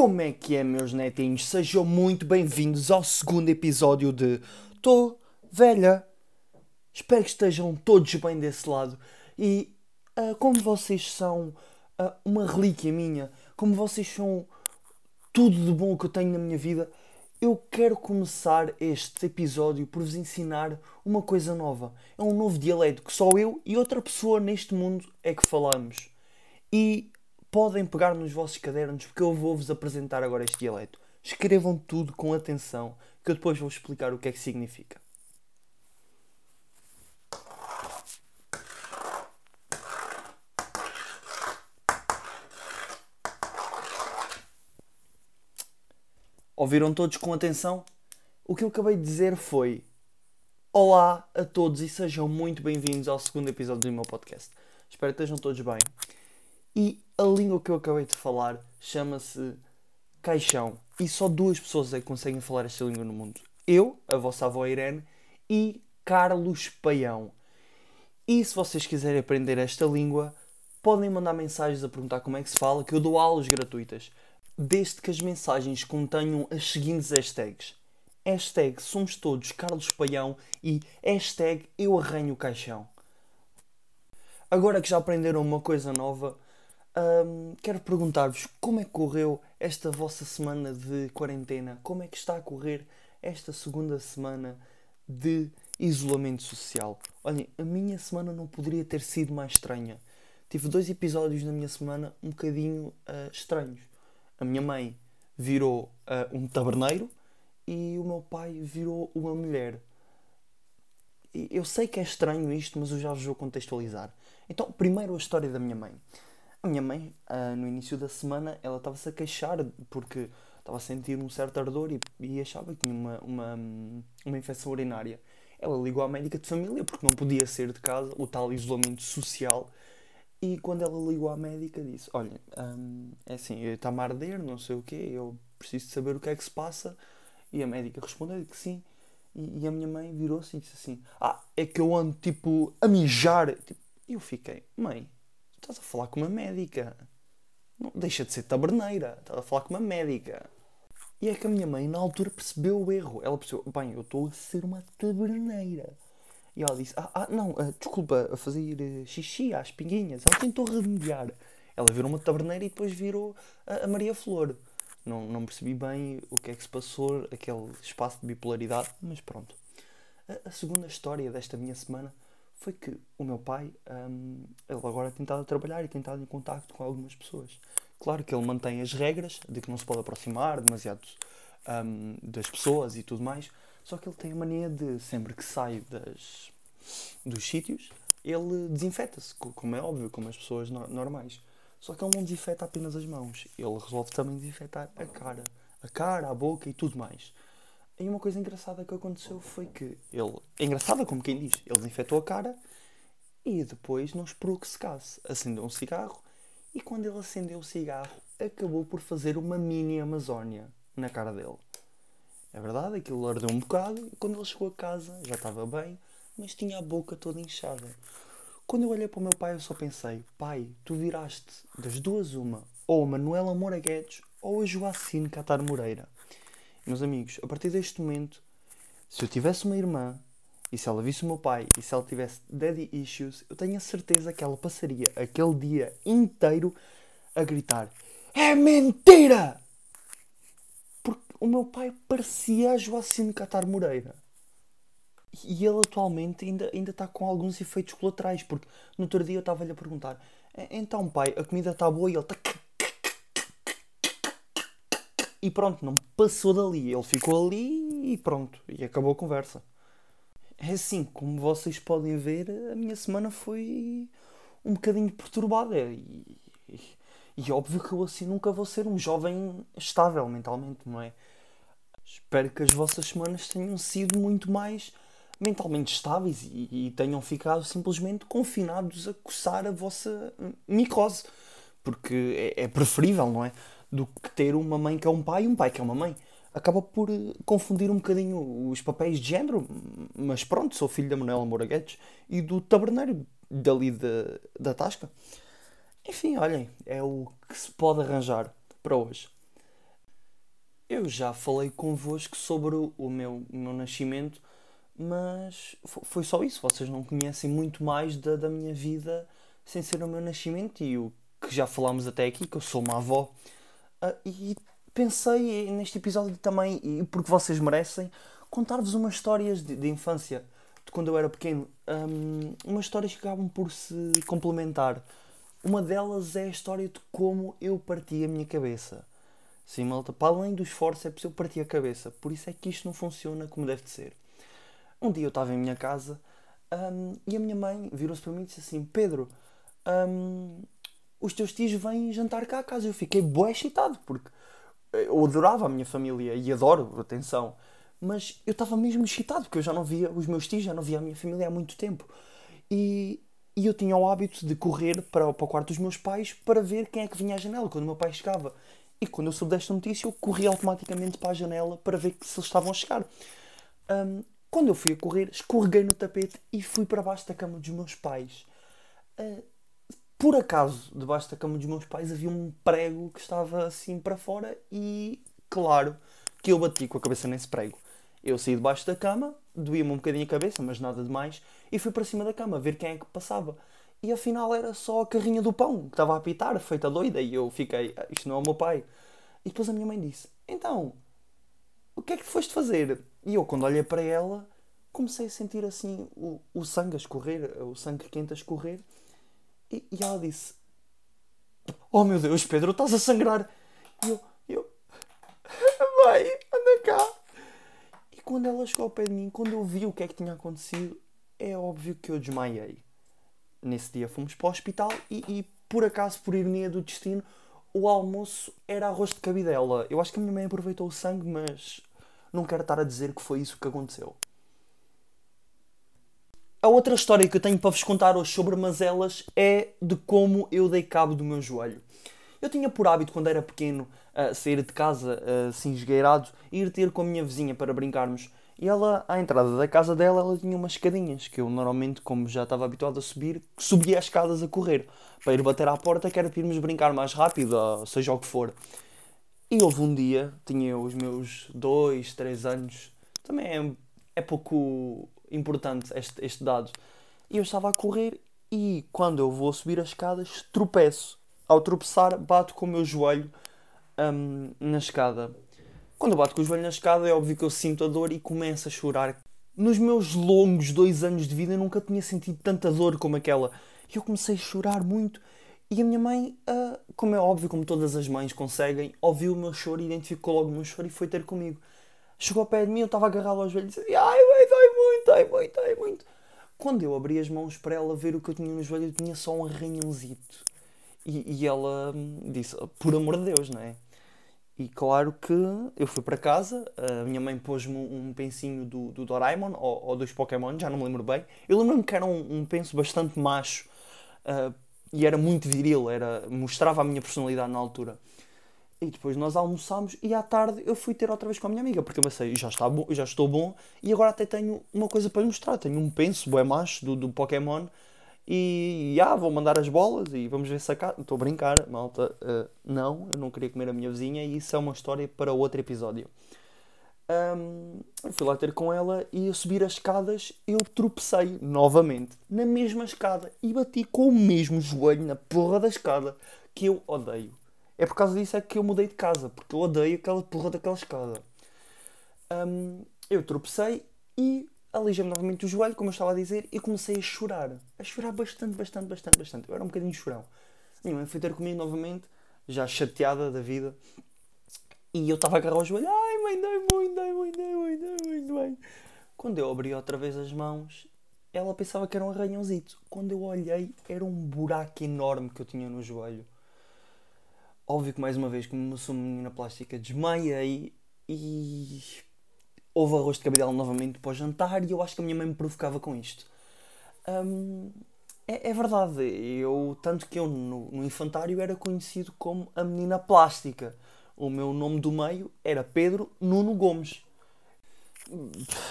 Como é que é, meus netinhos? Sejam muito bem-vindos ao segundo episódio de Tô Velha. Espero que estejam todos bem desse lado. E uh, como vocês são uh, uma relíquia minha, como vocês são tudo de bom que eu tenho na minha vida, eu quero começar este episódio por vos ensinar uma coisa nova. É um novo dialeto que só eu e outra pessoa neste mundo é que falamos. E podem pegar nos vossos cadernos porque eu vou-vos apresentar agora este dialeto. Escrevam tudo com atenção, que eu depois vou explicar o que é que significa. Ouviram todos com atenção? O que eu acabei de dizer foi: Olá a todos e sejam muito bem-vindos ao segundo episódio do meu podcast. Espero que estejam todos bem. E a língua que eu acabei de falar chama-se caixão. E só duas pessoas é que conseguem falar esta língua no mundo. Eu, a vossa avó Irene, e Carlos Paião. E se vocês quiserem aprender esta língua, podem mandar mensagens a perguntar como é que se fala, que eu dou aulas gratuitas. Desde que as mensagens contenham as seguintes hashtags. Hashtag somos todos Carlos Paião e hashtag eu arranho o caixão. Agora que já aprenderam uma coisa nova, um, quero perguntar-vos como é que correu esta vossa semana de quarentena? Como é que está a correr esta segunda semana de isolamento social? Olhem, a minha semana não poderia ter sido mais estranha. Tive dois episódios na minha semana um bocadinho uh, estranhos. A minha mãe virou uh, um taberneiro e o meu pai virou uma mulher. Eu sei que é estranho isto, mas eu já vos vou contextualizar. Então, primeiro a história da minha mãe. A minha mãe, uh, no início da semana, ela estava-se a queixar porque estava a sentir um certo ardor e, e achava que tinha uma, uma, uma infecção urinária. Ela ligou à médica de família porque não podia sair de casa, o tal isolamento social. E quando ela ligou à médica, disse: Olha, um, é assim, está-me a arder, não sei o quê, eu preciso saber o que é que se passa. E a médica respondeu que sim. E, e a minha mãe virou-se e disse assim: Ah, é que eu ando tipo a mijar. Tipo, e eu fiquei: Mãe, Estás a falar com uma médica. Não deixa de ser taberneira. Estás a falar com uma médica. E é que a minha mãe, na altura, percebeu o erro. Ela percebeu, bem, eu estou a ser uma taberneira. E ela disse, ah, ah não, uh, desculpa, a fazer uh, xixi às pinguinhas. Ela tentou remediar. Ela virou uma taberneira e depois virou a, a Maria Flor. Não, não percebi bem o que é que se passou, aquele espaço de bipolaridade, mas pronto. A, a segunda história desta minha semana foi que o meu pai, um, ele agora tem estado a trabalhar e tem estado em contacto com algumas pessoas. Claro que ele mantém as regras de que não se pode aproximar demasiado um, das pessoas e tudo mais, só que ele tem a mania de, sempre que sai das, dos sítios, ele desinfeta-se, como é óbvio, como as pessoas no normais. Só que ele não desinfeta apenas as mãos, ele resolve também desinfetar a cara, a cara, a boca e tudo mais. E uma coisa engraçada que aconteceu foi que ele, engraçada como quem diz, ele desinfetou a cara e depois não esperou que secasse. Acendeu um cigarro e quando ele acendeu o cigarro acabou por fazer uma mini Amazónia na cara dele. É verdade, aquilo ardeu um bocado e quando ele chegou a casa já estava bem, mas tinha a boca toda inchada. Quando eu olhei para o meu pai eu só pensei, pai, tu viraste das duas uma, ou a Manuela Moura Guedes ou a Joacine Catar Moreira. Meus amigos, a partir deste momento, se eu tivesse uma irmã e se ela visse o meu pai e se ela tivesse daddy issues, eu tenho a certeza que ela passaria aquele dia inteiro a gritar: É mentira! Porque o meu pai parecia a Joacine Catar Moreira. E ele atualmente ainda, ainda está com alguns efeitos colaterais, porque no outro dia eu estava-lhe a perguntar: Então, pai, a comida está boa? E ele está e pronto, não passou dali. Ele ficou ali e pronto, e acabou a conversa. É assim, como vocês podem ver, a minha semana foi um bocadinho perturbada. E, e, e óbvio que eu assim nunca vou ser um jovem estável mentalmente, não é? Espero que as vossas semanas tenham sido muito mais mentalmente estáveis e, e tenham ficado simplesmente confinados a coçar a vossa micose. Porque é, é preferível, não é? Do que ter uma mãe que é um pai e um pai que é uma mãe. Acaba por eh, confundir um bocadinho os papéis de género, mas pronto, sou filho da Manuela Moura Guedes e do taberneiro dali da, da Tasca. Enfim, olhem, é o que se pode arranjar para hoje. eu já falei convosco sobre o meu, meu nascimento, mas foi só isso. Vocês não conhecem muito mais da, da minha vida sem ser o meu nascimento e o que já falámos até aqui, que eu sou uma avó. Uh, e pensei neste episódio também, e porque vocês merecem, contar-vos umas histórias de, de, infância, de quando eu era pequeno. Um, umas histórias que acabam por se complementar. Uma delas é a história de como eu parti a minha cabeça. Sim, malta, para além dos forceps eu parti a cabeça. Por isso é que isto não funciona como deve de ser. Um dia eu estava em minha casa um, e a minha mãe virou-se para mim e disse assim: Pedro, um, os teus tios vêm jantar cá a casa. Eu fiquei bué excitado porque eu adorava a minha família e adoro, atenção. Mas eu estava mesmo excitado porque eu já não via os meus tios, já não via a minha família há muito tempo. E, e eu tinha o hábito de correr para, para o quarto dos meus pais para ver quem é que vinha à janela quando o meu pai chegava. E quando eu soube desta notícia, eu corri automaticamente para a janela para ver se eles estavam a chegar. Um, quando eu fui a correr, escorreguei no tapete e fui para baixo da cama dos meus pais. Uh, por acaso, debaixo da cama dos meus pais havia um prego que estava assim para fora e, claro, que eu bati com a cabeça nesse prego. Eu saí debaixo da cama, doía-me um bocadinho a cabeça, mas nada demais, e fui para cima da cama ver quem é que passava. E afinal era só a carrinha do pão que estava a apitar, feita doida, e eu fiquei, ah, isto não é o meu pai. E depois a minha mãe disse: Então, o que é que foste fazer? E eu, quando olhei para ela, comecei a sentir assim o, o sangue a escorrer, o sangue quente a escorrer, e, e ela disse: Oh meu Deus, Pedro, estás a sangrar. E eu, eu, mãe, anda cá. E quando ela chegou ao pé de mim, quando eu vi o que é que tinha acontecido, é óbvio que eu desmaiei. Nesse dia fomos para o hospital e, e por acaso, por ironia do destino, o almoço era arroz de cabidela. Eu acho que a minha mãe aproveitou o sangue, mas não quero estar a dizer que foi isso que aconteceu. A outra história que eu tenho para vos contar hoje sobre mazelas é de como eu dei cabo do meu joelho. Eu tinha por hábito, quando era pequeno, sair de casa assim esgueirado e ir ter com a minha vizinha para brincarmos. E ela, à entrada da casa dela, ela tinha umas escadinhas que eu normalmente, como já estava habituado a subir, subia as escadas a correr para ir bater à porta, que era para irmos brincar mais rápido, seja o que for. E houve um dia, tinha os meus dois, três anos, também é, é pouco importante este, este dado. E eu estava a correr e quando eu vou subir as escadas, tropeço. Ao tropeçar, bato com o meu joelho um, na escada. Quando eu bato com o joelho na escada, é óbvio que eu sinto a dor e começo a chorar. Nos meus longos dois anos de vida, eu nunca tinha sentido tanta dor como aquela. E eu comecei a chorar muito. E a minha mãe, uh, como é óbvio, como todas as mães conseguem, ouviu o meu choro, identificou logo o meu choro e foi ter comigo. Chegou ao pé de mim, eu estava agarrado aos joelhos e disse: Ai, muito, dói muito, dói muito. Quando eu abri as mãos para ela ver o que eu tinha no joelho, eu tinha só um arranhãozito. E, e ela hum, disse: Por amor de Deus, não é? E claro que eu fui para casa, a minha mãe pôs-me um pensinho do, do Doraemon ou, ou, dos Pokémon, já não me lembro bem. Eu lembro-me que era um, um penso bastante macho uh, e era muito viril, era, mostrava a minha personalidade na altura. E depois nós almoçámos e à tarde eu fui ter outra vez com a minha amiga, porque eu pensei, já, está bom, já estou bom e agora até tenho uma coisa para lhe mostrar. Tenho um penso, bué macho, do, do Pokémon e ah, vou mandar as bolas e vamos ver se acaba. Estou a brincar, malta. Uh, não, eu não queria comer a minha vizinha e isso é uma história para outro episódio. Um, eu fui lá ter com ela e a subir as escadas eu tropecei novamente na mesma escada e bati com o mesmo joelho na porra da escada que eu odeio. É por causa disso é que eu mudei de casa, porque eu odeio aquela porra daquela escada. Um, eu tropecei e alijei-me novamente o joelho, como eu estava a dizer, e comecei a chorar. A chorar bastante, bastante, bastante, bastante. Eu era um bocadinho chorão. Minha mãe foi ter comigo novamente, já chateada da vida. E eu estava a agarrar o joelho. Ai, mãe, dói muito, dói muito, dói muito, dói muito, dói. Quando eu abri outra vez as mãos, ela pensava que era um arranhãozito. Quando eu olhei, era um buraco enorme que eu tinha no joelho. Óbvio que mais uma vez, como sou menina plástica, desmaiei e houve arroz de cabidela novamente para o jantar e eu acho que a minha mãe me provocava com isto. Hum, é, é, verdade, eu, tanto que eu no, no, infantário era conhecido como a menina plástica. O meu nome do meio era Pedro Nuno Gomes.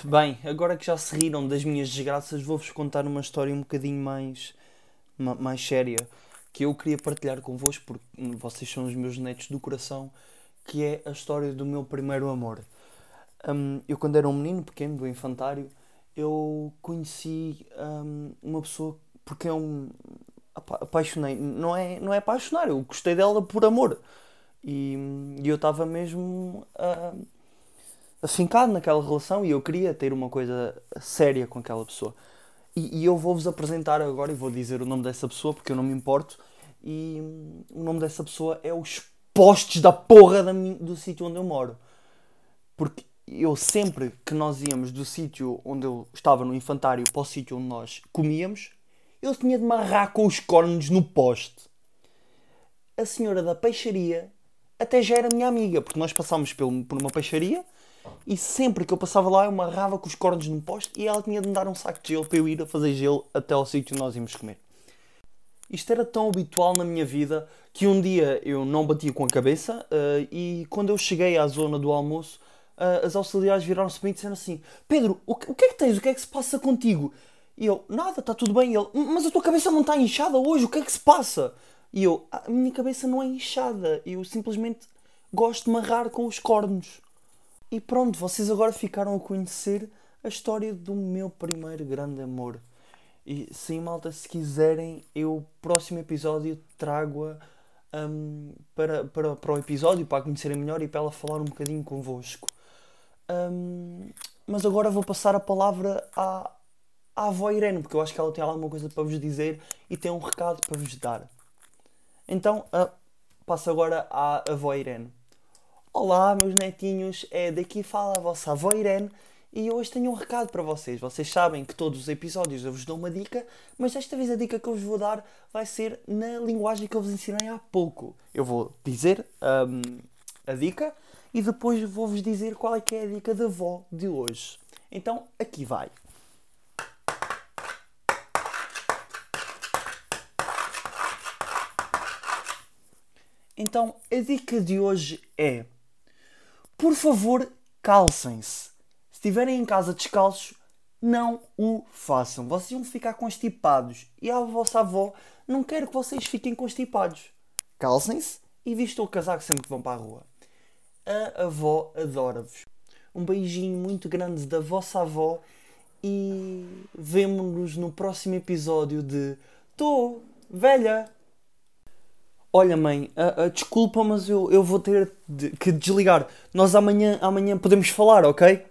Bem, agora que já se riram das minhas desgraças, vou-vos contar uma história um bocadinho mais, mais séria que eu queria partilhar convosco, porque vocês são os meus netos do coração, que é a história do meu primeiro amor. Um, eu, quando era um menino pequeno, do infantário, eu conheci um, uma pessoa porque eu me apaixonei. Não é, não é apaixonar, eu gostei dela por amor. E, e eu estava mesmo uh, afincado naquela relação e eu queria ter uma coisa séria com aquela pessoa. E, e eu vou-vos apresentar agora e vou dizer o nome dessa pessoa porque eu não me importo. E hum, o nome dessa pessoa é os postes da porra da, do sítio onde eu moro. Porque eu sempre que nós íamos do sítio onde eu estava no infantário para o sítio onde nós comíamos, eu tinha de marrar com os cornos no poste. A senhora da peixaria até já era minha amiga, porque nós passámos por uma peixaria e sempre que eu passava lá eu marrava com os cornos no poste e ela tinha de me dar um saco de gelo para eu ir a fazer gelo até ao sítio onde nós íamos comer. Isto era tão habitual na minha vida que um dia eu não batia com a cabeça uh, e quando eu cheguei à zona do almoço uh, as auxiliares viraram-se para mim disseram assim Pedro, o que, o que é que tens? O que é que se passa contigo? E eu, nada, está tudo bem. E ele, mas a tua cabeça não está inchada hoje, o que é que se passa? E eu, a minha cabeça não é inchada, eu simplesmente gosto de marrar com os cornos. E pronto, vocês agora ficaram a conhecer a história do meu primeiro grande amor. E sim, malta, se quiserem, eu, próximo episódio, trago-a um, para, para, para o episódio, para a conhecerem melhor e para ela falar um bocadinho convosco. Um, mas agora vou passar a palavra à, à avó Irene, porque eu acho que ela tem alguma coisa para vos dizer e tem um recado para vos dar. Então, uh, passo agora à avó Irene. Olá, meus netinhos, é daqui fala a vossa avó Irene e hoje tenho um recado para vocês. Vocês sabem que todos os episódios eu vos dou uma dica, mas desta vez a dica que eu vos vou dar vai ser na linguagem que eu vos ensinei há pouco. Eu vou dizer um, a dica e depois vou-vos dizer qual é que é a dica da avó de hoje. Então, aqui vai. Então, a dica de hoje é: por favor, calcem-se. Se estiverem em casa descalços, não o façam. Vocês vão ficar constipados e a vossa avó não quer que vocês fiquem constipados. Calcem-se e vistam o casaco sempre que vão para a rua. A avó adora-vos. Um beijinho muito grande da vossa avó e vemo-nos no próximo episódio de Tô velha. Olha, mãe, uh, uh, desculpa, mas eu, eu vou ter de, que desligar. Nós amanhã, amanhã podemos falar, ok?